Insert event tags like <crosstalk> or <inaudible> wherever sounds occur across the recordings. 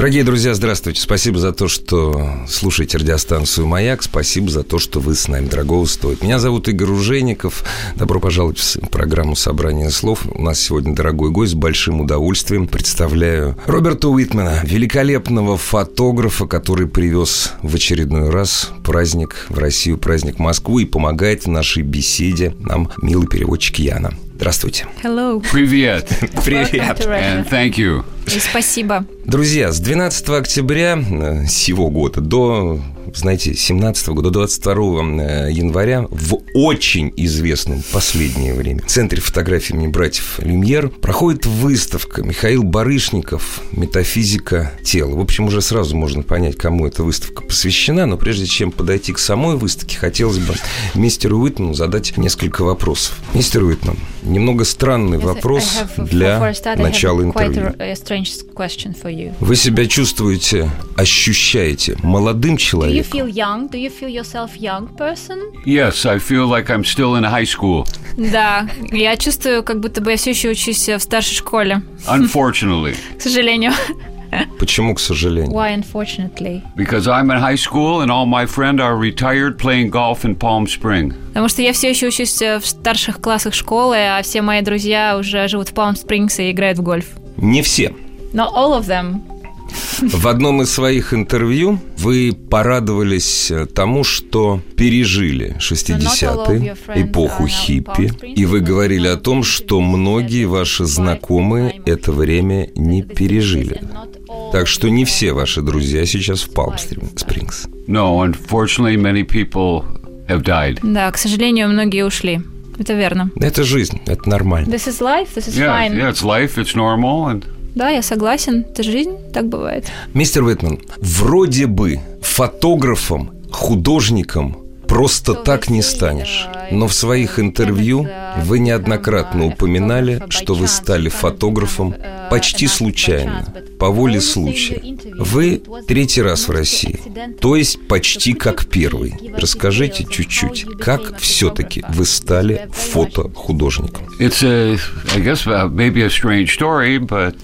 Дорогие друзья, здравствуйте. Спасибо за то, что слушаете радиостанцию «Маяк». Спасибо за то, что вы с нами. Дорогого стоит. Меня зовут Игорь Ужеников. Добро пожаловать в программу «Собрание слов». У нас сегодня дорогой гость. С большим удовольствием представляю Роберта Уитмена, великолепного фотографа, который привез в очередной раз праздник в Россию, праздник Москву и помогает в нашей беседе нам милый переводчик Яна. Здравствуйте. Hello. Привет. <laughs> Привет. And thank you. И спасибо. Друзья, с 12 октября э, сего года до, знаете, 17 года, до 22 э, января в очень известном последнее время Центре фотографии имени братьев Люмьер проходит выставка Михаил Барышников «Метафизика тела». В общем, уже сразу можно понять, кому эта выставка посвящена, но прежде чем подойти к самой выставке, хотелось бы мистеру Уитману задать несколько вопросов. Мистер Уитман, немного странный вопрос для начала интервью. Вы себя чувствуете, ощущаете молодым Do you feel young? Do you feel yourself young person? Yes, I feel like I'm still in high school. Да, я чувствую, как будто бы я все еще учусь в старшей школе, Unfortunately, к сожалению. Почему, к сожалению? Why, unfortunately? because I'm in high school and all my friends are retired playing golf in Palm Spring. Потому что я все еще учусь в старших классах школы, а все мои друзья уже живут в Palm Springs и играют в гольф. Не все. Но all of them. В одном из своих интервью вы порадовались э, тому, что пережили 60-е, эпоху хиппи, и вы говорили о том, что многие ваши знакомые это время не пережили. Так что не все ваши друзья сейчас в Палм Спрингс. No, unfortunately, many people have died. Да, к сожалению, многие ушли. Это верно. Это жизнь, это нормально. This is life, this is Yeah, fine. yeah, it's life, it's normal, and Да, я согласен. Это жизнь, так бывает. Мистер Уитман, вроде бы фотографом, художником просто так не станешь. Но в своих интервью вы неоднократно упоминали, что вы стали фотографом почти случайно, по воле случая. Вы третий раз в России, то есть почти как первый. Расскажите чуть-чуть, как все-таки вы стали фотохудожником?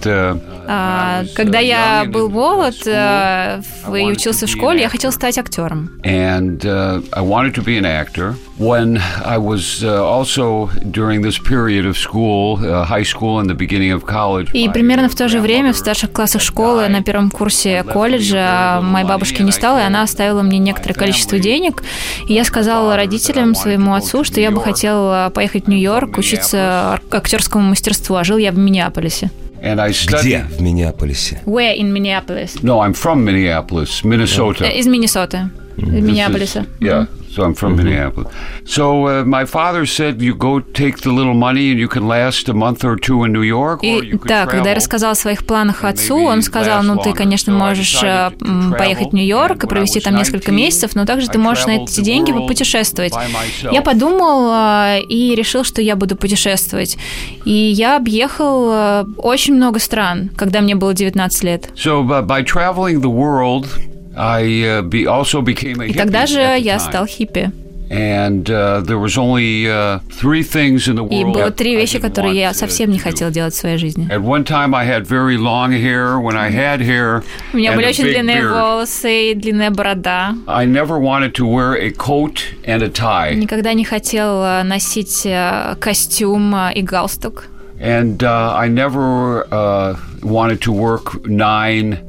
uh, uh, А, когда я был молод э, и учился в школе, я хотел стать актером. and uh, I wanted to be an actor. When I was uh, also during this period of school, uh, high school, and the beginning of college. И примерно в то же время в старших классах школы на первом курсе колледжа моей бабушки не стало, и она оставила мне некоторое количество денег. И я сказала родителям, своему отцу, что я бы хотела поехать в Нью-Йорк, учиться актерскому мастерству, а жил я в Миннеаполисе. And I studied. Где в Миннеаполисе? Where in Minneapolis? No, I'm from Minneapolis, Minnesota. Э, Из Миннесоты. Is- Миннеаполиса. Yeah. So I'm from Minneapolis. So uh, my father said, "You go take the little money, and you can last a month or two in New York, or И you could да, когда я travel." рассказала о своих планах отцу, он сказал, ну ты, конечно, можешь э, поехать в Нью-Йорк и провести там несколько 19, месяцев, но также ты можешь на эти деньги myself. Я подумал э, и решил, что я буду путешествовать. И я объехал э, очень много стран, когда мне было 19 лет. So by, by traveling the world, I uh, be, also became a И hippie тогда же at the я time. стал хиппи. And uh, there was only uh, three things in the И world. было that три I вещи, didn't которые want я to- совсем не to do. хотел делать в своей жизни. At one time, I had very long hair. When I had hair, У меня and были a очень big длинные beard. волосы и длинная борода. I never wanted to wear a coat and a tie. Никогда не хотел э, носить э, костюм э, и галстук. And uh, I never uh, wanted to work nine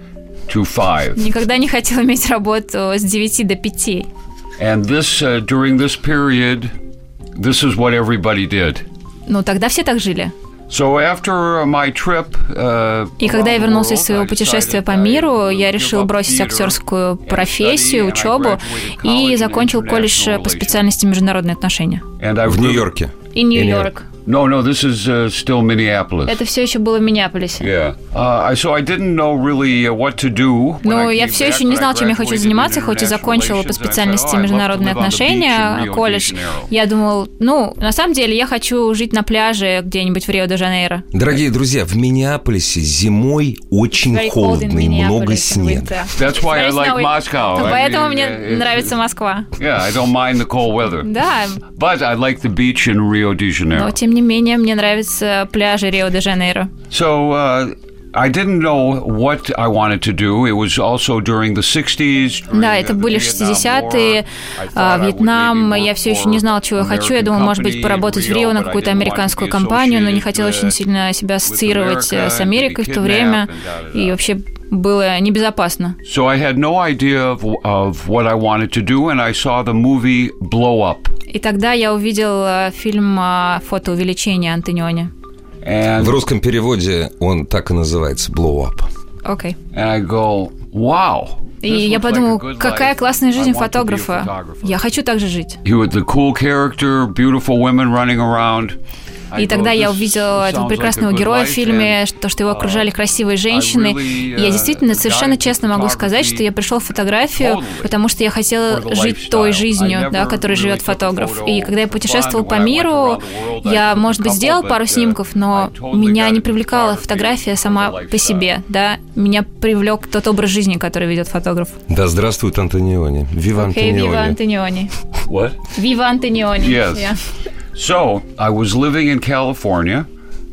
to five. Никогда не хотел иметь работу с 9 до 5. And this, uh, during this period, this is what everybody did. Ну, тогда все так жили. So after my trip, uh, И когда я вернулся из своего I путешествия по I миру, я решил бросить актерскую and профессию, study, and I учебу и закончил колледж international по специальности международные отношения. And I В Нью-Йорке. И Нью-Йорк. No, no, this is uh, still Minneapolis. Это все еще было в Миннеаполисе. Yeah. Uh, I- so I didn't know really uh, what to do. Ну, я все еще не знал, чем я хочу заниматься, хоть и закончила по специальности "Oh, международные отношения, колледж. Janeiro." Я думал, ну, на самом деле, я хочу жить на пляже где-нибудь в Рио-де-Жанейро. Дорогие друзья, в Миннеаполисе зимой очень холодно и много снега. That's why I like. Moscow. Поэтому мне uh, нравится Москва. Yeah, I don't mind the cold weather. Да, But I like the beach in Rio de Janeiro. но тем не менее мне нравятся пляжи Рио-де-Жанейро. So uh, I didn't know what I wanted to do. It was also during the 60s. during Да, это были Vietnam 60-е, War. I thought а, Вьетнам. Я все еще не знала, чего я хочу. Я думала, может быть, поработать в Рио на какую-то американскую компанию, но не uh, очень сильно себя ассоциировать э, с Америкой в то время. И вообще было небезопасно. So I had no idea of, of what I wanted to do, and I saw the movie Blow Up. И тогда я увидел э, фильм э, «Фотоувеличение» Антониони. And, В русском переводе он так и называется «Blow Up». Окей. and I go, wow. И я подумал, какая классная жизнь фотографа. Я хочу так же жить. He was the cool character, beautiful women running around. И тогда я "This увидела этого прекрасного героя life", в фильме, то, что его окружали uh, красивые женщины. И я uh, действительно got совершенно честно могу сказать, что я пришел в фотографию, потому что я хотела жить той жизнью, да, которой живет фотограф. И когда я путешествовал по миру, я, может быть, сделал пару uh, снимков, но меня не привлекала фотография сама по себе, да. Меня привлек тот образ жизни, который ведет фотограф. Да здравствует Антониони. Вива Окей, вива Антониони. Антониони. What? Вива Антониони. Yes. Yeah. So I was living in California,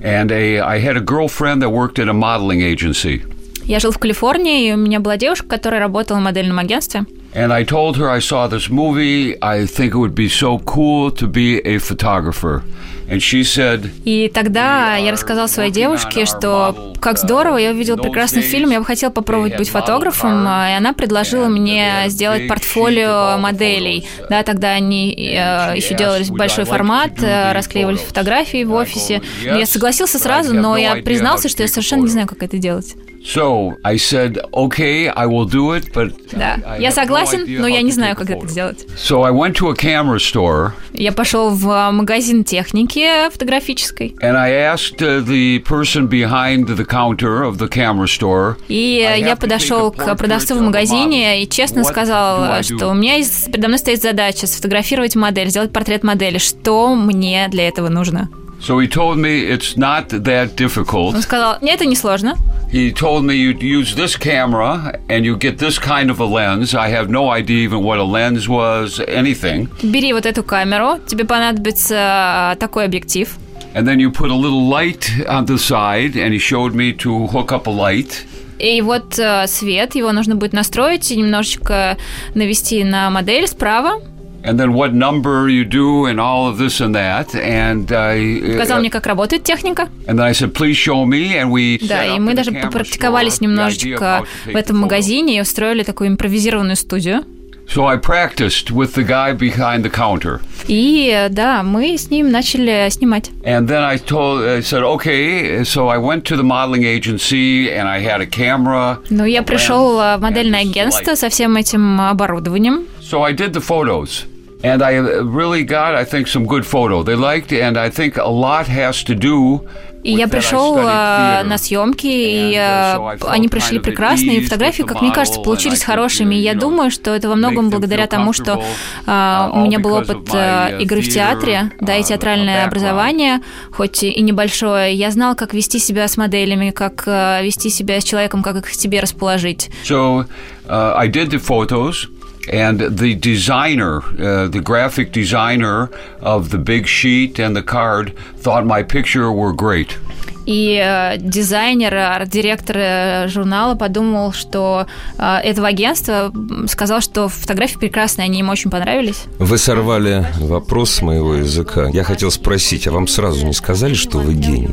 and a I had a girlfriend that worked at a modeling agency. Я жил в Калифорнии, и у меня была девушка, которая работала в модельном агентстве. And I told her I saw this movie. I think it would be so cool to be a photographer. And she said, И тогда я рассказал своей девушке, что как здорово, я увидела прекрасный фильм, я бы хотела попробовать быть фотографом, а, и она предложила мне сделать портфолио моделей. Да, тогда они э, еще делали большой формат, э, расклеивали фотографии в офисе. Я согласился сразу, но я признался, что я совершенно не знаю, как это делать. So I said, okay, I will do it, but Да, I я no согласен, idea но я не знаю, как это сделать. So I went to a camera store Я пошел в магазин техники фотографической, and I asked uh, the person behind the counter of the camera store. И я подошел к продавцу в магазине и честно сказал, что у меня есть, передо мной стоит задача сфотографировать модель, сделать портрет модели. Что мне для этого нужно? So he told me it's not that Он difficult. сказал, нет, это не сложно. He told me you'd use this camera and you get this kind of a lens. I have no idea even what a lens was, anything. Бери вот эту камеру, тебе понадобится а, такой объектив. And then you put a little light on the side, and he showed me to hook up a light. И вот э, свет, его нужно будет настроить и немножечко навести на модель справа. And then what number you do, and all of this and that. And I, Показал мне, как работает техника. and then I said, please show me. And we Да, и мы даже попрактиковались немножечко в этом магазине и устроили такую импровизированную студию. So I practiced with the guy behind the counter. И э, да, мы с ним начали снимать. And then I told, I said, okay. So I went to the modeling agency, and I had a camera. Ну, я пришел э, в модельное агентство со всем этим оборудованием. So I did the photos. And I really got, I think, some good photo. They liked, and I think a lot has to do. И with я пришел theater. на съемки, и uh, felt они at прекрасно, и фотографии, как мне кажется, получились could, хорошими. И я думаю, что это во многом благодаря тому, что э, uh, у меня был опыт uh, игры в театре, да, и uh, театральное образование, хоть и небольшое. Я знал, как вести себя с моделями, как вести себя с человеком, как их к себе расположить. So uh, I did the photos, and the designer, uh, the graphic designer of the big sheet and the card, thought my picture were great. И э, дизайнер, арт-директор э, журнала подумал, что э, этого агентства сказал, что фотографии прекрасные, они ему очень понравились. Вы сорвали вопрос с моего языка. Я хотел спросить, а вам сразу не сказали, что вы гений?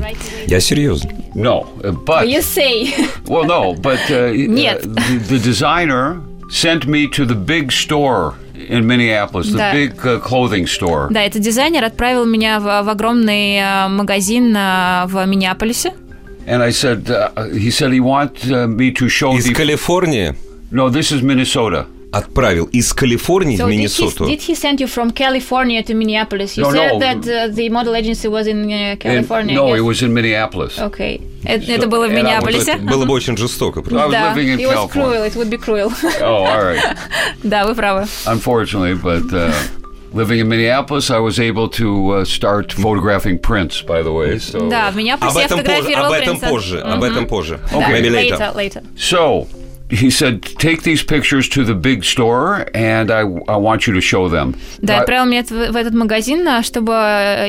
Я серьезно. No, but say. well, no, but uh, Нет. the, the designer sent me to the big store in Minneapolis, the Да. big uh, clothing store. Да, этот дизайнер отправил меня в, в огромный э, магазин э, в Миннеаполисе. And I said, uh, he said he want uh, me to show Из the. Калифорнии? No, this is Minnesota. Отправил из Калифорнии So в did he, Миннесоту. did he send you from California to Minneapolis? You No, said no. that uh, the model agency was in uh, California. no, yes? it was in Minneapolis. Okay. Это, это было в Миннеаполисе? Было бы очень жестоко. Да, in it was cruel, it would be cruel. Oh, all right. да, вы правы. Unfortunately, but uh, living in Minneapolis, I was able to uh, start photographing Prince. By the way, so Да, в Миннеаполисе я фотографировал об этом позже, об этом позже. Да, Maybe later. later, later. so he said, take these pictures to the big store, and I I want you to show them. Да, I- отправил меня в в этот магазин, а, чтобы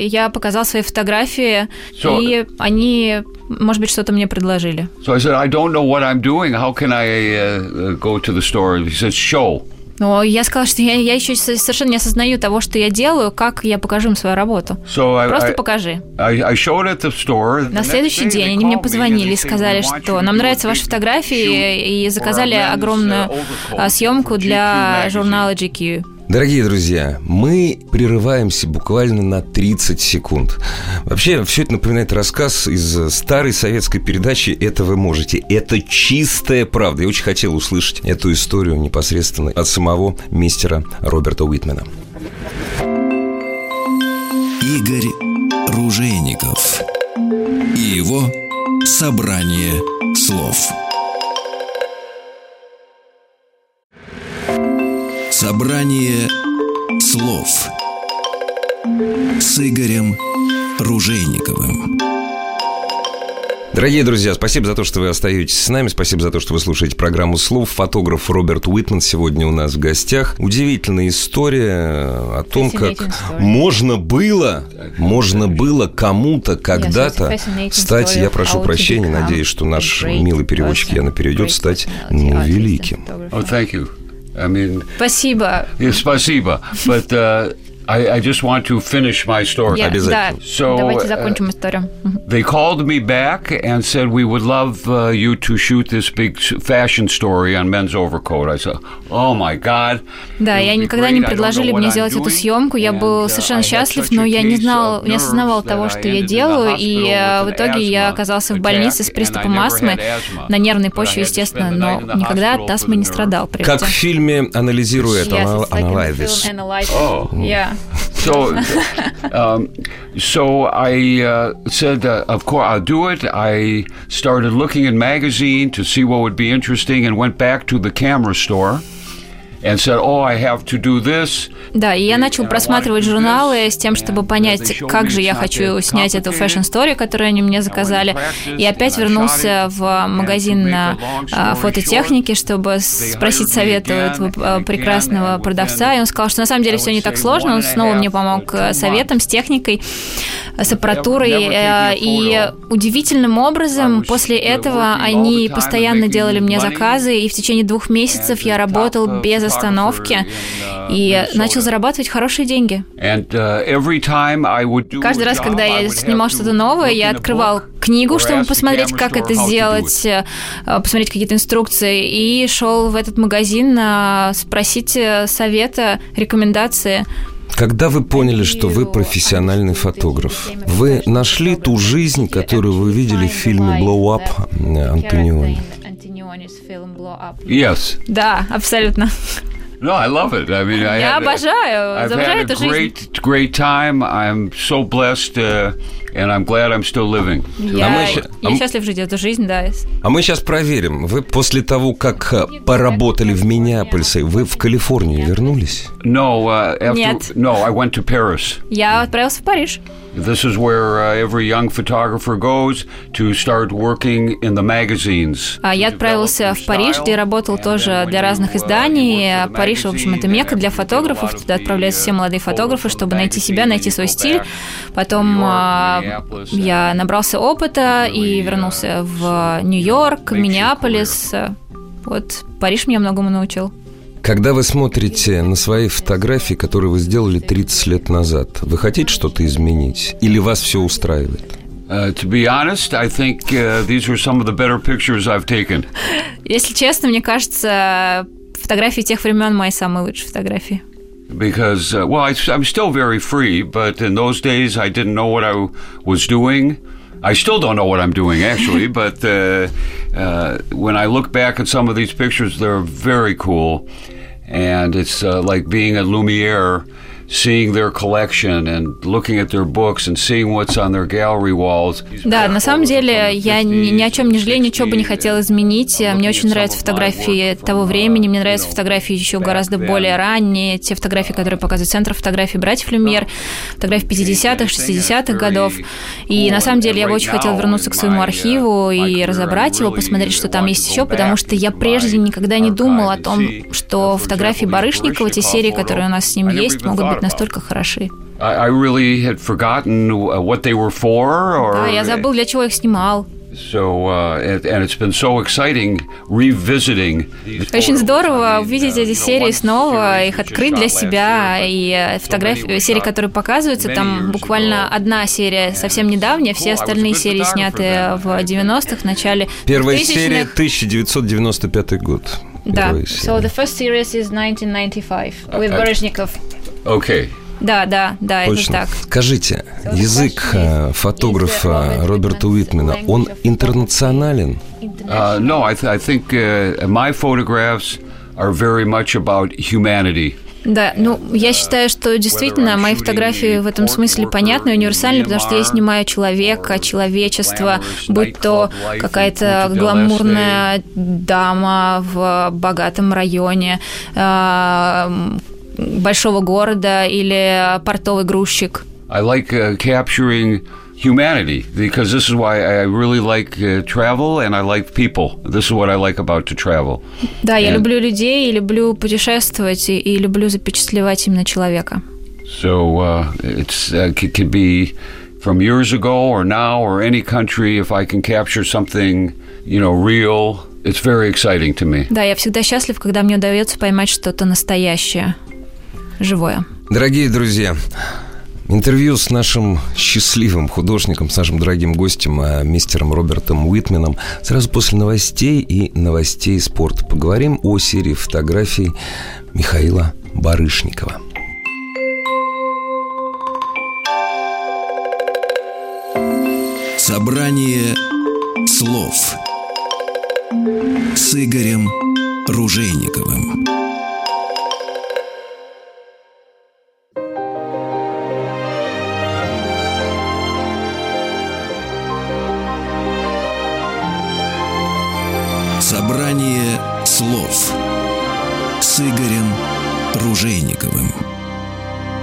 я показал свои фотографии, So- и они, может быть, что-то мне предложили. So I said, I don't know what I'm doing. How can I uh, uh, go to the store? He said, show. Но я сказала, что я, я еще совершенно не осознаю того, что я делаю, как я покажу им свою работу. So Просто I, покажи. I, I store. На следующий день они мне позвонили и сказали, что нам нравятся ваши фотографии, и заказали огромную а, съемку для журнала GQ. Дорогие друзья, мы прерываемся буквально на 30 секунд. Вообще, все это напоминает рассказ из старой советской передачи «Это вы можете». Это чистая правда. Я очень хотел услышать эту историю непосредственно от самого мистера Роберта Уитмена. Игорь Ружейников и его собрание слов. Собрание слов с Игорем Ружейниковым. Дорогие друзья, спасибо за то, что вы остаетесь с нами. Спасибо за то, что вы слушаете программу «Слов». Фотограф Роберт Уитман сегодня у нас в гостях. Удивительная история о том, как можно было, можно было кому-то когда-то стать, я прошу прощения, надеюсь, что наш милый переводчик Яна переведет, стать ну, великим. Oh, thank you. I mean, Спасибо. yeah, спасибо. But uh, I, I just want to finish my story. Я- Обязательно. Да, So, давайте uh, закончим историю. They called me back and said we would love uh, you to shoot this big s- fashion story on men's overcoat. I said, "Oh my God!" Да, я никогда не предложили мне сделать эту doing." съемку. Я был uh, совершенно счастлив, но я не знал, не осознавал того, что я делаю, и э, в итоге я оказался в больнице с приступом астмы на нервной почве, естественно, но никогда от астмы не страдал Как в фильме «Анализирует», Yes, So, um, so I uh, said, uh, of course, I'll do it. I started looking in magazine to see what would be interesting, and went back to the camera store Да, и я начал просматривать журналы с тем, чтобы понять, как же я хочу снять эту fashion story, которую они мне заказали. И опять вернулся в магазин на а, фототехники, чтобы спросить совета этого а, прекрасного продавца. И он сказал, что на самом деле все не так сложно. Он снова мне помог э, советом, с техникой, э, с аппаратурой. э, И удивительным образом после этого они постоянно делали мне заказы, и в течение двух месяцев я работал без остановки и начал зарабатывать хорошие деньги. Uh, Каждый раз, когда я снимал что-то новое, я открывал книгу, чтобы посмотреть, как это сделать, э, посмотреть какие-то инструкции, и шел в этот магазин а, спросить э, совета, рекомендации. Когда вы поняли, что вы профессиональный фотограф, вы нашли ту жизнь, которую вы видели в фильме «Blow Up» э, Антониони? Yes. Да, абсолютно. No, I love it. I mean, I Я had a- обожаю, I've обожаю had эту a жизнь. great, great time. I'm so blessed, uh, and I'm glad I'm still living. Я, мы а я мы- счастлив жить эту жизнь, да. А мы сейчас проверим. Вы после того, как э, поработали в Миннеаполисе, вы в Калифорнию вернулись? No, uh, after Нет. no, I went to Paris. Я отправился в Париж. This is where uh, every young photographer goes to start working in the magazines. А я отправился в Париж, где работал тоже для разных uh, изданий. the Париж, в общем, это мекка для фотографов. Туда отправляются все uh, молодые photos фотографы, чтобы найти себя, найти свой стиль. Потом я набрался опыта и really, вернулся в Нью-Йорк, Миннеаполис. Вот Париж меня многому научил. Когда вы смотрите на свои фотографии, которые вы сделали 30 лет назад, вы хотите что-то изменить? Или вас все устраивает? To be honest, I think these are some of the better pictures I've taken. Если честно, мне кажется, фотографии тех времен мои самые лучшие фотографии. Because uh, well I, i'm still very free but in those days i didn't know what i was doing. I still don't know what i'm doing actually <laughs> but uh, uh, when i look back at some of these pictures they're very cool. And it's uh, like being at Lumiere seeing their collection and looking at their books and seeing what's on their gallery walls. Да, на самом деле я ни, ни о чем не жалею, ничего бы не хотела изменить. Мне очень нравятся фотографии того времени, мне нравятся фотографии еще гораздо более ранние, те фотографии, которые показывают Центр фотографий братьев Люмьер, фотографии 50-х, 60-х годов. И на самом деле я бы очень хотела вернуться к своему архиву и разобрать его, посмотреть, что там есть еще, потому что я прежде никогда не думал о том, что фотографии Барышникова, те серии, которые у нас с ним есть, могут быть настолько хороши. I, really had forgotten what they were for. Or, Да, я забыл, для чего их снимал. So, uh, and, it's been so exciting revisiting. Очень здорово увидеть эти серии снова, их открыть для себя. И фотографии, серии, которые показываются, там буквально одна серия совсем недавняя, все остальные серии сняты в 90-х, в начале Первая 2000-х. серия 1995 год. Да. So the first series is 1995 with Okay. Да, да, да, это Точно. так. Скажите, язык э, фотографа Роберта Уитмена, он интернационален? Uh, no, I, th- I think uh, my photographs are very much about humanity. Да, ну, я считаю, что действительно мои фотографии в этом смысле понятны и универсальны, потому что я снимаю человека, человечество, будь то какая-то гламурная дама в богатом районе э, большого города или портовый грузчик. I like uh, capturing humanity because this is why I really like uh, travel and I like people. This is what I like about to travel. Да, я Э. люблю людей, и люблю путешествовать, и, и люблю запечатлевать именно человека. So uh, it's uh, c- could be from years ago or now or any country. If I can capture something, you know, real, it's very exciting to me. Да, я всегда счастлив, когда мне удается поймать что-то настоящее, живое. Дорогие друзья, интервью с нашим счастливым художником, с нашим дорогим гостем, э, мистером Робертом Уитменом, сразу после новостей и новостей спорта. Поговорим о серии фотографий Михаила Барышникова. Собрание слов с Игорем Ружейниковым. Ружейниковым.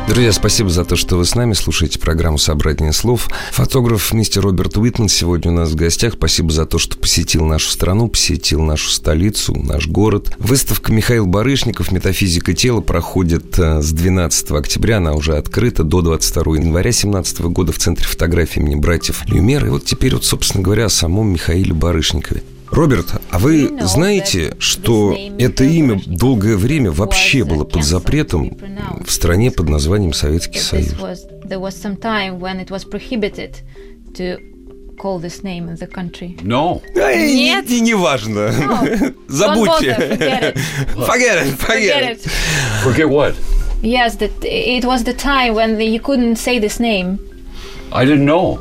Друзья, спасибо за то, что вы с нами слушаете программу «Собрание слов». Фотограф мистер Роберт Уитман сегодня у нас в гостях. Спасибо за то, что посетил нашу страну, посетил нашу столицу, наш город. Выставка Михаил Барышников «Метафизика тела» проходит э, с 12 октября. Она уже открыта до 22 января 2017 года в Центре фотографии имени братьев Люмер. И вот теперь, вот, собственно говоря, о самом Михаиле Барышникове. Роберт, а вы знаете, что это имя долгое время вообще было под запретом в стране под названием Советский Союз? Call this name in the country. No. Нет. И не важно. bother, Забудьте. forget it. Forget it, forget Forget it. it. Forget what? Yes, that it was the time when the, you couldn't say this name.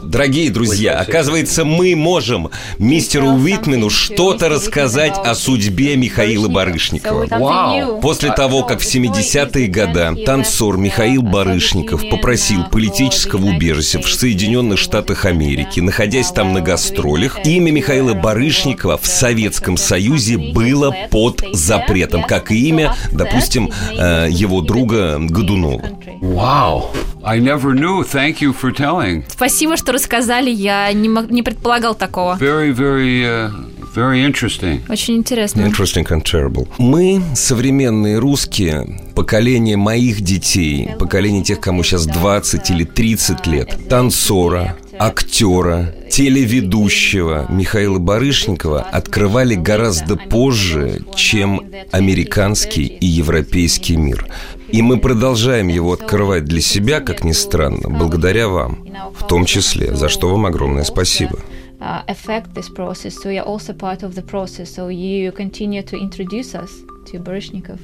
Дорогие друзья, оказывается, мы можем мистеру Уитмену что-то рассказать о судьбе Михаила Барышникова. Вау. После того, как в 70-е годы танцор Михаил Барышников попросил политического убежища в Соединенных Штатах Америки, находясь там на гастролях, имя Михаила Барышникова в Советском Союзе было под запретом, как и имя, допустим, э, его друга Годунова. Wow. I never knew. Thank you for telling. Спасибо, что рассказали. Я не, мог- не предполагал такого. Very, very, uh, very interesting. Очень интересно. Interesting and terrible. Мы, современные русские, поколение моих детей, поколение тех, кому сейчас 20 или 30 лет, танцора, актера, телеведущего Михаила Барышникова открывали гораздо позже, чем американский и европейский мир. И мы продолжаем его открывать для себя, как ни странно, благодаря вам, в том числе, за что вам огромное спасибо. uh, affect this process. So you're also part of the process. So you continue to introduce us to Baryshnikov.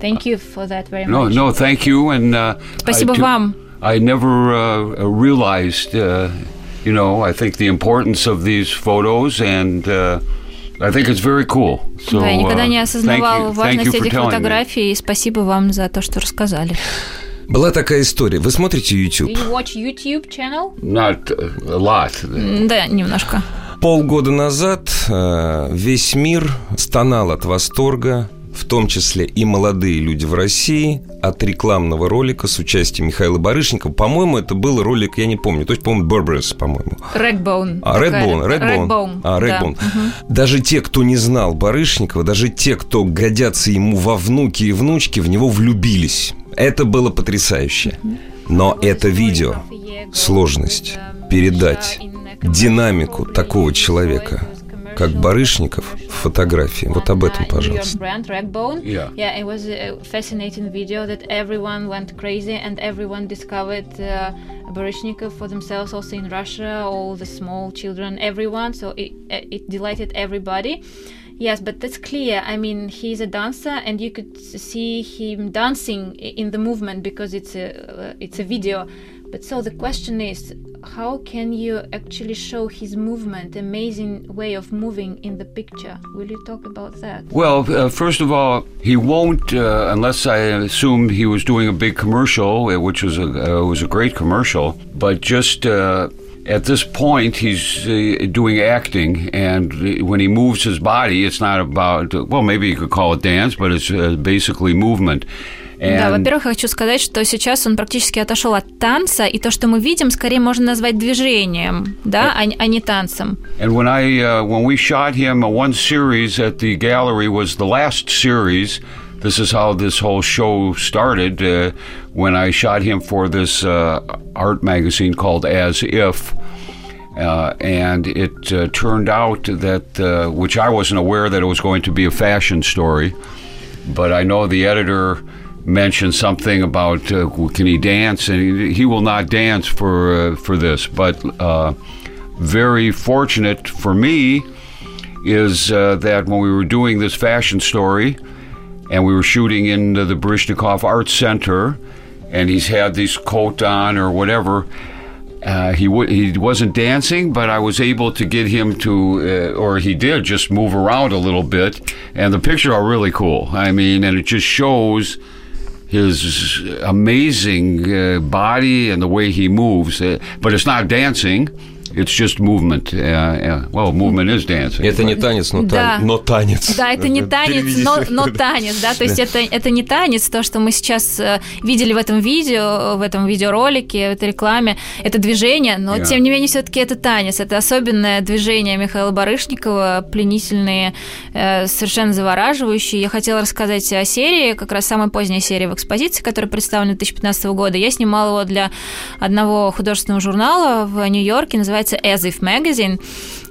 Thank you for that very No, much. no, thank you. And uh, Спасибо I, вам. I never uh, realized, uh, you know, I think the importance of these photos and uh, I think it's very cool. So, да, я никогда не uh, осознавал thank you- thank важность этих фотографий, и спасибо вам за то, что рассказали. Была такая история. Вы смотрите YouTube? you watch YouTube channel? Not uh, a lot. Да, немножко. Полгода назад э, весь мир стонал от восторга, в том числе и молодые люди в России, от рекламного ролика с участием Михаила Барышникова. По-моему, это был ролик, я не помню, то есть, по-моему, Берберес, по-моему. Redbone. А, Redbone, Redbone. Redbone, А, да. Redbone. Даже те, кто не знал Барышникова, даже те, кто годятся ему во внуки и внучки, в него влюбились. Это было потрясающе. Но это видео, сложность передать динамику такого человека, как Барышников в фотографии. Вот об этом, пожалуйста. Yeah. Yeah, it was a fascinating video that everyone went crazy and everyone discovered uh, for themselves also in Russia, all the small children, everyone. So it, it delighted everybody. Yes, but that's clear. I mean, he's a dancer, and you could see him dancing in the movement because it's a uh, it's a video. But so the question is, how can you actually show his movement, amazing way of moving in the picture? Will you talk about that? Well, uh, first of all, he won't uh, unless I assumed he was doing a big commercial, uh, which was a uh, was a great commercial. But just uh, at this point, he's uh, doing acting, and when he moves his body, it's not about well, maybe you could call it dance, but it's basically movement. Да, And во-первых, я хочу сказать, что сейчас он практически отошел от танца, и то, что мы видим, скорее можно назвать движением, да, а, не- а не танцем. And when I uh, when we shot him, uh, one series at the gallery was the last series. This is how this whole show started. Uh, when I shot him for this uh, art magazine called As If. Uh, and it uh, turned out that, uh, which I wasn't aware that it was going to be a fashion story, but I know the editor mentioned something about uh, can he dance, and he, he will not dance for uh, for this. But uh, very fortunate for me is uh, that when we were doing this fashion story, and we were shooting in the, the Art Center, and he's had this coat on or whatever. Uh, he w- he wasn't dancing, but I was able to get him to, uh, or he did, just move around a little bit, and the pictures are really cool. I mean, and it just shows his amazing uh, body and the way he moves. Uh, but it's not dancing; it's just movement. Uh, uh, well, movement is dancing. Это не танец, но, Да. тан- но танец. Да, это не <laughs> танец, но, но танец, да, то есть это, это не танец, то, что мы сейчас э, видели в этом видео, в этом видеоролике, в этой рекламе, это движение, но Yeah. тем не менее все-таки это танец, это особенное движение Михаила Барышникова, пленительные, э, совершенно завораживающие. Я хотела рассказать о серии, как раз самой поздней серии в экспозиции, которая представлена 2015 года. Я снимала его для одного художественного журнала в Нью-Йорке, называется As If Magazine.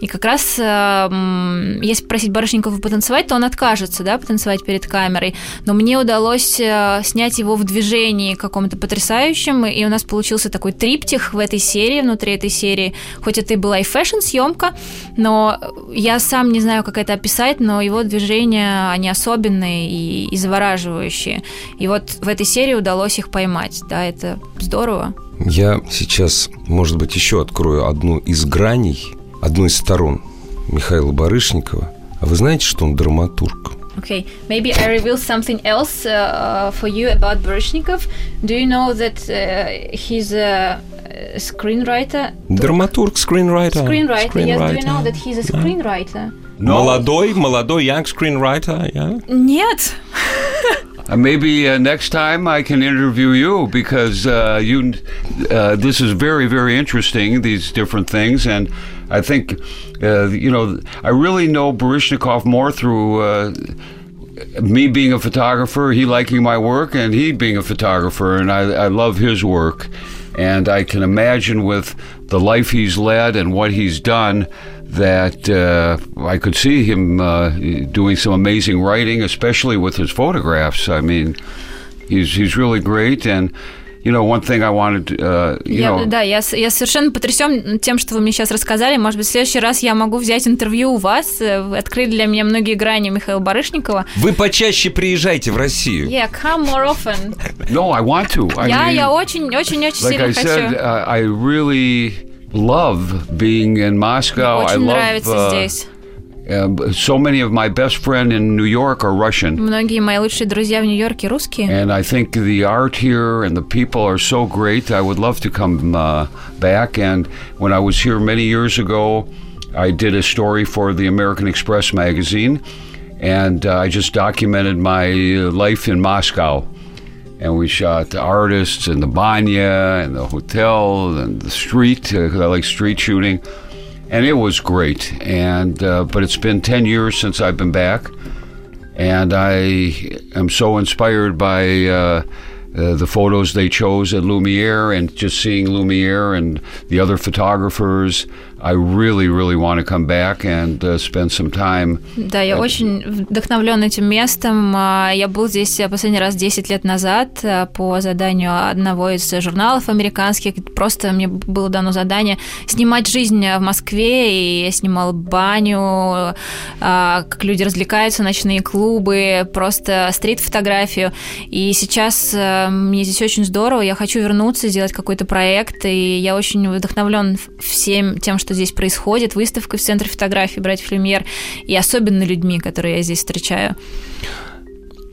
И как раз, э, если попросить Барышникова потанцевать, то он откажется, да, потанцевать перед камерой. Но мне удалось э, снять его в движении каком-то потрясающем, и у нас получился такой триптих в этой серии, внутри этой серии. Хоть это и была и фэшн-съемка, но я сам не знаю, как это описать, но его движения, они особенные и, и завораживающие. И вот в этой серии удалось их поймать, да, это здорово. Я сейчас, может быть, еще открою одну из граней, одну из сторон Михаила Барышникова. А вы знаете, что он драматург? Okay, maybe I reveal something else uh, for you about Baryshnikov. Do you know that uh, he's a, screenwriter? Драматург, скринрайтер. Screenwriter, yes. Do you know that he's a screenwriter? Молодой, молодой, young screenwriter, yeah. Нет. Uh, maybe uh, next time I can interview you because uh, you. Uh, this is very very interesting. These different things, and I think uh, you know I really know Barishnikov more through. Uh, me being a photographer, he liking my work, and he being a photographer, and I, I love his work. And I can imagine with the life he's led and what he's done that uh, I could see him uh, doing some amazing writing, especially with his photographs. I mean, he's he's really great. And you know, one thing I wanted, uh, you Я, know, да, я, я совершенно потрясен тем, что вы мне сейчас рассказали. Может быть, в следующий раз я могу взять интервью у вас. э, Вы открыли для меня многие грани Михаила Барышникова. Вы почаще приезжайте в Россию. Yeah, come more often. no, I want to. I я, mean, я очень, очень, очень like сильно I хочу. said, uh, I really love being in Moscow. I очень love нравится uh, здесь. Uh, so many of my best friends in New York are Russian. Многие мои лучшие друзья в Нью-Йорке русские. And I think the art here and the people are so great. I would love to come uh, back. And when I was here many years ago, I did a story for the American Express magazine, and uh, I just documented my life in Moscow. And we shot the artists and the banya and the hotel and the street. Uh, 'cause I like street shooting, and it was great. And uh, but it's been ten years since I've been back, and I am so inspired by uh, uh, the photos they chose at Lumiere and just seeing Lumiere and the other photographers. I really, really want to come back and uh, spend some time. Да, я очень вдохновлен этим местом. А, Я был здесь последний раз 10 лет назад а, по заданию одного из журналов американских. Просто мне было дано задание снимать жизнь в Москве, и я снимала баню, а, как люди развлекаются, ночные клубы, просто стрит-фотографию. И сейчас мне здесь очень здорово, я хочу вернуться, сделать какой-то проект, и я очень вдохновлен всем тем, что здесь происходит, выставкой в Центре фотографии «Братьев Люмьер», и особенно людьми, которые я здесь встречаю.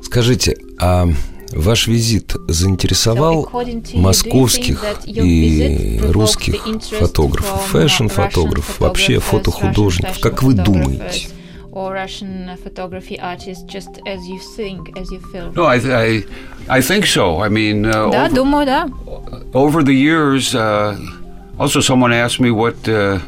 Скажите, а ваш визит заинтересовал So, московских и русских фотографов, uh, фэшн-фотографов, вообще фотохудожников? Как вы думаете? photographers Or Russian photography artists, just as you think, as you feel. No, I, I, I think so. I mean, uh, Да, over, думаю, да. over the years, uh, also someone asked me what uh,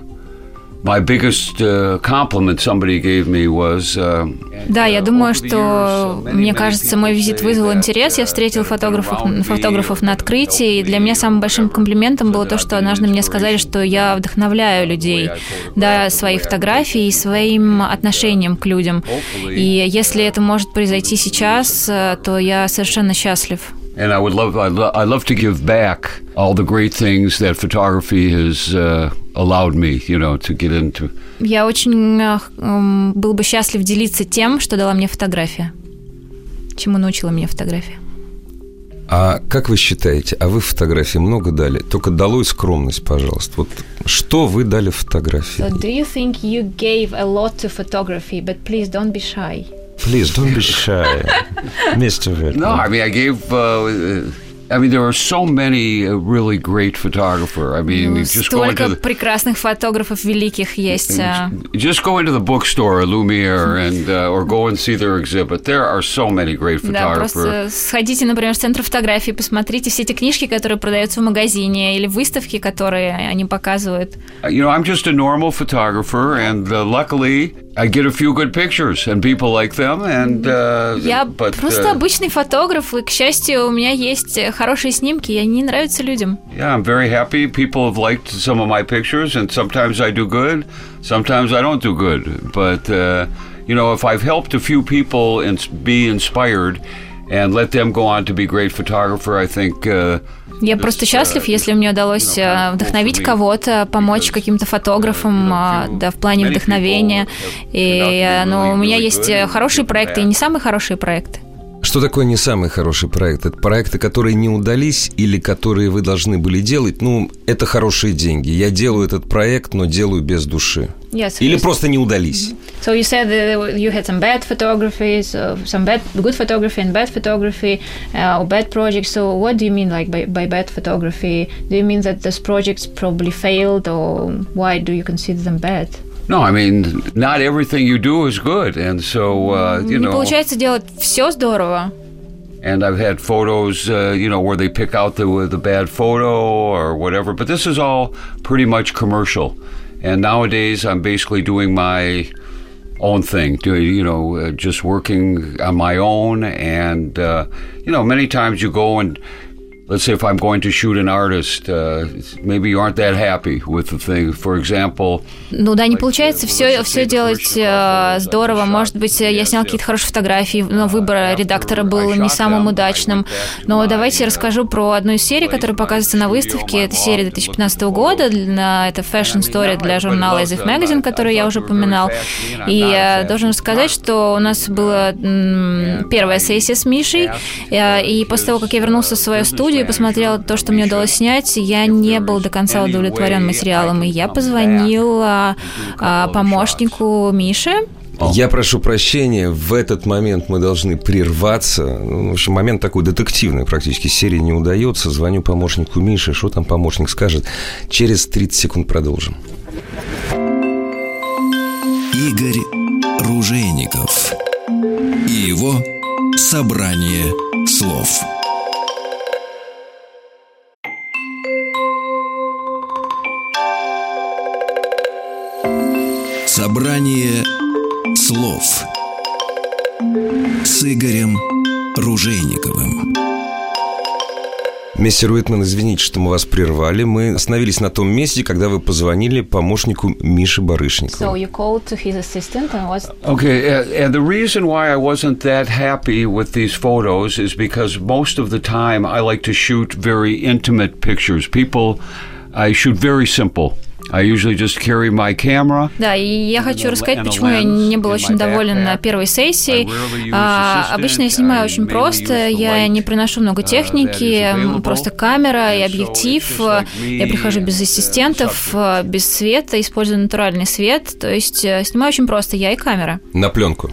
my biggest uh, compliment somebody gave me was. Uh, Да, я uh, думаю, что, мне кажется, мой визит вызвал интерес. Я uh, встретил фотографов, фотографов на открытии, и для меня самым большим комплиментом было то, что однажды мне сказали, что я вдохновляю людей, да, своей фотографией и своим отношением к людям. И если это может произойти сейчас, э, то я совершенно счастлив. And I would love, I'd, lo- I'd love to give back all the great things that photography has uh, allowed me, you know, to get into. Я очень э, м, был бы счастлив делиться тем, что дала мне фотография, чему научила меня фотография. А как вы считаете, а вы фотографии много дали? Только долой скромность, пожалуйста. Вот что вы дали фотографии? So do you think you gave a lot to photography, but please don't be shy? Please, don't be shy, <laughs> Mr. Vertman. No, I mean, I gave. Uh, I mean, there are so many uh, really great photographer. I mean, Ну, you just go Столько into the, прекрасных фотографов великих есть. а. just go into the bookstore, Lumiere, and uh, or go and see their exhibit. There are so many great Да, photographers. просто сходите, например, в центр фотографии, посмотрите все эти книжки, которые продаются в магазине, или выставки, которые они показывают. Uh, You know, I'm just a normal photographer, and uh, luckily, I get a few good pictures, and people like them. And uh, Я but, просто uh, обычный фотограф, и, к счастью, у меня есть хорошие снимки, и они нравятся людям. Yeah, I'm very happy. People have liked some of my pictures, and sometimes I do good, sometimes I don't do good. But, uh, you know, if I've helped a few people ins- be inspired And let them go on to be great photographer, I think. Uh, Я просто uh, счастлив, если мне удалось э, вдохновить кого-то, помочь каким-то фотографам, uh, а, да, в плане вдохновения. И, э, ну, у меня есть э, хорошие проекты и не самые хорошие проекты. Что такое не самый хороший проект? Это проекты, которые не удались или которые вы должны были делать. Ну, это хорошие деньги. Я делаю этот проект, но делаю без души. Yes, Или просто не удались. So you said that you had some bad photographies, uh, some bad, good photography and bad photography, uh, or bad projects. So what do you mean, like by, by bad photography? Do you mean that those projects probably failed, or why do you consider them bad? no, I mean, not everything you do is good. And so, uh, you Не know. получается делать все здорово. and I've had photos, uh, you know, where they pick out the the bad photo or whatever. But this is all pretty much commercial, and nowadays I'm basically doing my own thing, doing you know, uh, just working on my own, and uh, you know, many times you go and. Let's say if I'm going to shoot an artist, uh, maybe you aren't that happy with the thing. For example, Ну да, не получается uh, все, все the делать shot, здорово. Может быть, я снял какие-то хорошие фотографии, но выбор after редактора был не самым удачным. Но давайте я uh, расскажу про одну из серий, которая показывается на выставке. Это серия 2015 года. Это Fashion Story для журнала As If Magazine, который я уже упоминал. И я должен сказать, что у нас была первая сессия с Мишей. э, И после того, как я вернулся в свою студию, студию, посмотрел то, что мне удалось снять. Я не был до конца удовлетворен материалом, и я позвонил а, помощнику Миши, я прошу прощения, в этот момент мы должны прерваться. Ну, в общем, момент такой детективный практически. Серии не удается. Звоню помощнику Миши. Что там помощник скажет? Через 30 секунд продолжим. Игорь Ружейников и его собрание слов. Собрание слов с Игорем Ружейниковым. Мистер Уитман, извините, что мы вас прервали. Мы остановились на том месте, когда вы позвонили помощнику Миши Барышникову. So you called to his assistant and was... Okay, uh, and the reason why I wasn't that happy with these photos is because most of the time I like to shoot very intimate pictures. People, I shoot very simple. I usually just carry my camera. Да, и я хочу рассказать, почему я не был очень доволен на первой сессии. А, обычно я снимаю очень просто, я не приношу много техники, просто камера и объектив. Я прихожу без ассистентов, без света, использую натуральный свет, то есть снимаю очень просто, я и камера. На пленку.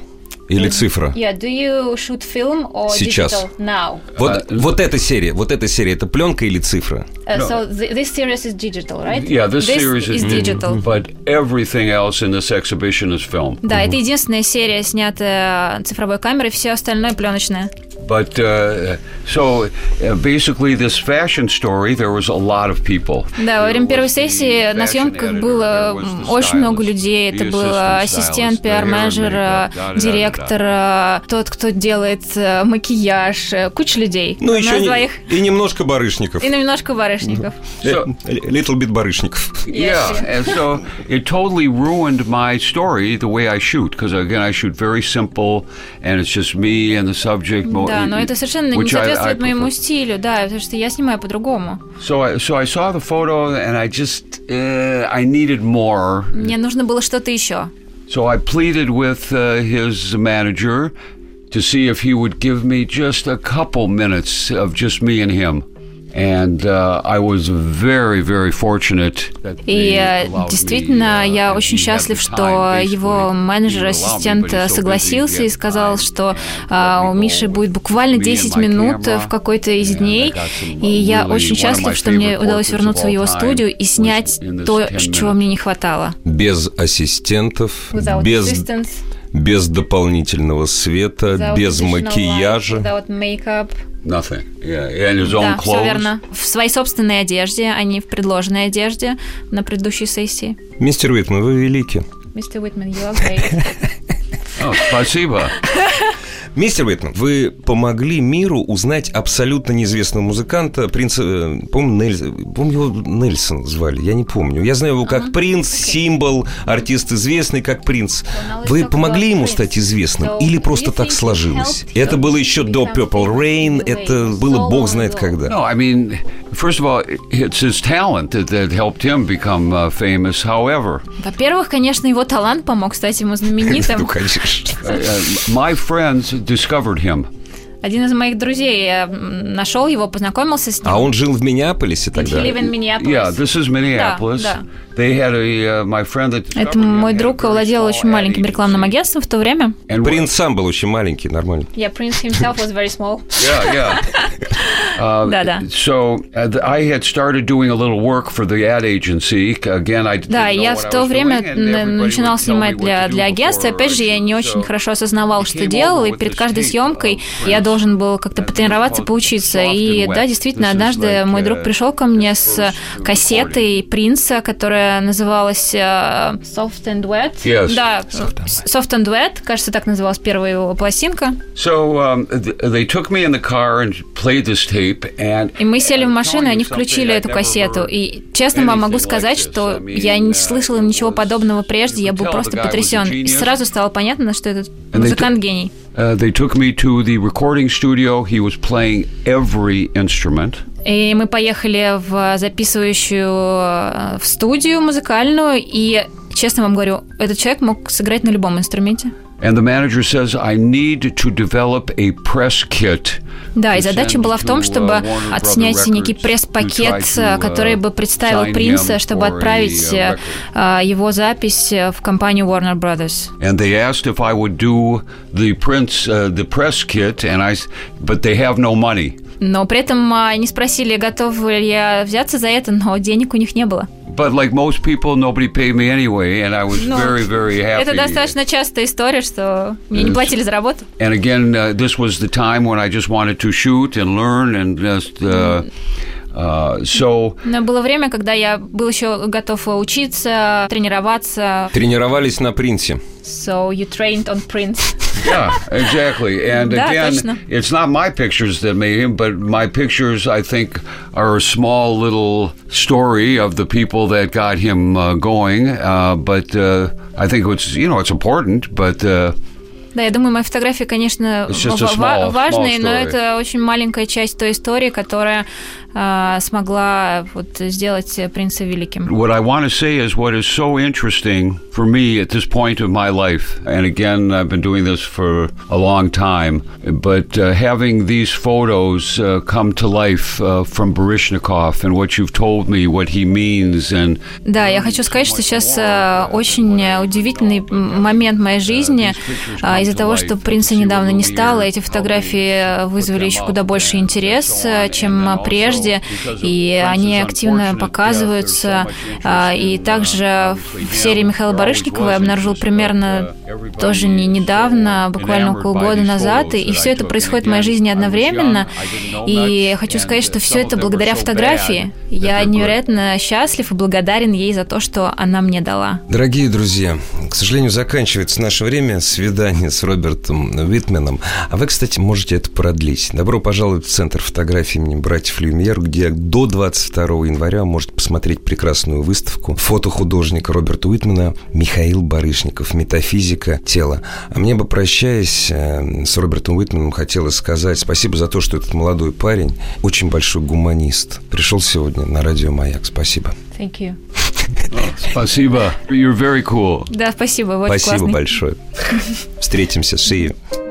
Или цифра? Yeah, do you shoot film or Сейчас. digital now? Вот, вот эта серия, вот эта серия, это пленка или цифра? Uh, so th- this series is digital, right? Yeah, this, This series is digital. But everything else in this exhibition is film. Да, это единственная серия, снятая цифровой камерой, все остальное пленочное. But uh, so uh, basically, this fashion story, there was a lot of people. Да, во время первой сессии на съемках было очень много людей. Это был ассистент, пиар-менеджер, директор, тот, кто делает э, макияж, э, куча людей. Ну, У еще нас не- двоих. и немножко барышников. И немножко барышников. Э, Little bit барышников. Yeah, and so it totally ruined my story the way I shoot because again I shoot very simple and it's just me and the subject. Да, но это совершенно не соответствует моему стилю, да, потому что я снимаю по-другому. So I, so I saw the photo and I just uh, I needed more. Мне нужно было что-то еще. So I pleaded with uh, his manager to see if he would give me just a couple minutes of just me and him. And uh, I was very, very fortunate. that И э, действительно, uh, я очень счастлив, что time, его basically, менеджер, to allow me, ассистент but he's so busy, согласился и сказал, time, что а, me у Миши будет буквально me and 10 my минут в какой-то из дней. И я очень счастлив, что мне удалось вернуться в его студию time и снять то, 10 чего мне не хватало. Без ассистентов, без, без дополнительного света, без макияжа. Nothing. Yeah, and his own Да, все clothes. верно. В своей собственной одежде, а не в предложенной одежде на предыдущей сессии. Мистер Уитман, вы велики. Мистер Уитман, you are great. <laughs> Oh, спасибо. Мистер Уитман, вы помогли миру узнать абсолютно неизвестного музыканта, принца, э, помню, Нельс, помню, его Нельсон звали, я не помню. Я знаю его как принц, символ, артист известный как принц. Вы помогли ему стать известным или просто так сложилось? Это было еще до Purple Rain, это было бог знает когда. No, I mean, first of all, it's his talent that, that helped him become uh, famous. However, Во-первых, конечно, его талант помог стать ему знаменитым. <laughs> Ну, конечно. uh, my friends discovered him. Один из моих друзей э, м, нашел его, познакомился с ним. А он жил в Миннеаполисе He тогда? live in Minneapolis. Yeah, this is Minneapolis. да. They had a uh, my friend that Это мой друг владел очень маленьким рекламным агентством в то время. And Принц сам был очень маленький, нормально. Yeah, Prince himself was very small. Yeah, yeah. Uh, Да-да. So uh, I had started doing a little work for the ad agency. Again, I didn't Да, know я what в I то was время начинал снимать для, для агентства. Опять же, я не очень хорошо осознавал, He что делал, и перед каждой съемкой я Prince. Должен был как-то потренироваться, поучиться. И да, действительно, однажды мой друг пришел ко мне с кассетой Принца, которая называлась э, Soft and Wet. Yes. Да, Soft and Wet, кажется, так называлась первая его пластинка. So um, th- they took me in the car and played this tape, and И мы сели в машину, и они включили эту кассету. И честно вам могу сказать, что я не uh, слышала ничего подобного прежде, я был просто потрясен. И сразу стало понятно, что этот музыкант гений. Uh, they took me to the recording studio. He was playing every instrument. И мы поехали в записывающую э, в студию музыкальную, и честно вам говорю, этот человек мог сыграть на любом инструменте. And the manager says, I need to develop a press kit. Да, и задача была в том, чтобы отснять некий пресс-пакет, который бы представил принца, чтобы отправить его запись в компанию Warner Brothers. And they asked if I would do the prince, uh, the press kit, and I, but they have no money. Но при этом они спросили, готов ли я взяться за это, но денег у них не было. But like most people, nobody paid me anyway, and I was Ну, very, very happy. Это достаточно частая история, что мне не платили за работу. And again, uh, this was the time when I just wanted to shoot and learn and just. Uh, uh, so Но было время, когда я был еще готов учиться, тренироваться. Тренировались на принце. So you trained on Prince. yeah, exactly. And Да, again, точно. it's not my pictures that made him, but my pictures, I think, are a small little story of the people that got him uh, going. Uh, but uh, I think it's you know it's important, but. Uh, Да, я думаю, мои фотографии, конечно, small- важные, small но это очень маленькая часть той истории, которая а, смогла вот сделать принца великим. What I want to say is what is so interesting for me at this point of my life, and again, I've been doing this for a long time, but uh, having these photos uh, come to life uh, from Barishnikov and what you've told me, what he means, and Да, я хочу сказать, что сейчас э, очень э, удивительный момент моей жизни. А, Из-за того, что принца недавно не стало, эти фотографии вызвали еще куда больше интерес, э, чем э, прежде, и они активно показываются. А, И также в серии Михаила Барышникова я обнаружил примерно тоже не недавно, буквально около года назад, и все это происходит в моей жизни одновременно. И я хочу сказать, что все это благодаря фотографии. Я невероятно счастлив и благодарен ей за то, что она мне дала. Дорогие друзья, к сожалению, заканчивается наше время свидание с Робертом Уитменом. А вы, кстати, можете это продлить. Добро пожаловать в Центр фотографии имени братьев Люмьер, где до 22 января можете посмотреть прекрасную выставку фото художника Роберта Уитмена Михаил Барышников «Метафизика тела». А мне бы, прощаясь э, с Робертом Уитменом, хотелось сказать спасибо за то, что этот молодой парень, очень большой гуманист, пришел сегодня на радио «Маяк». Спасибо. Thank you. Spasiba, you're very cool. Да, спасибо, очень Спасибо классный. большое. Встретимся. See you.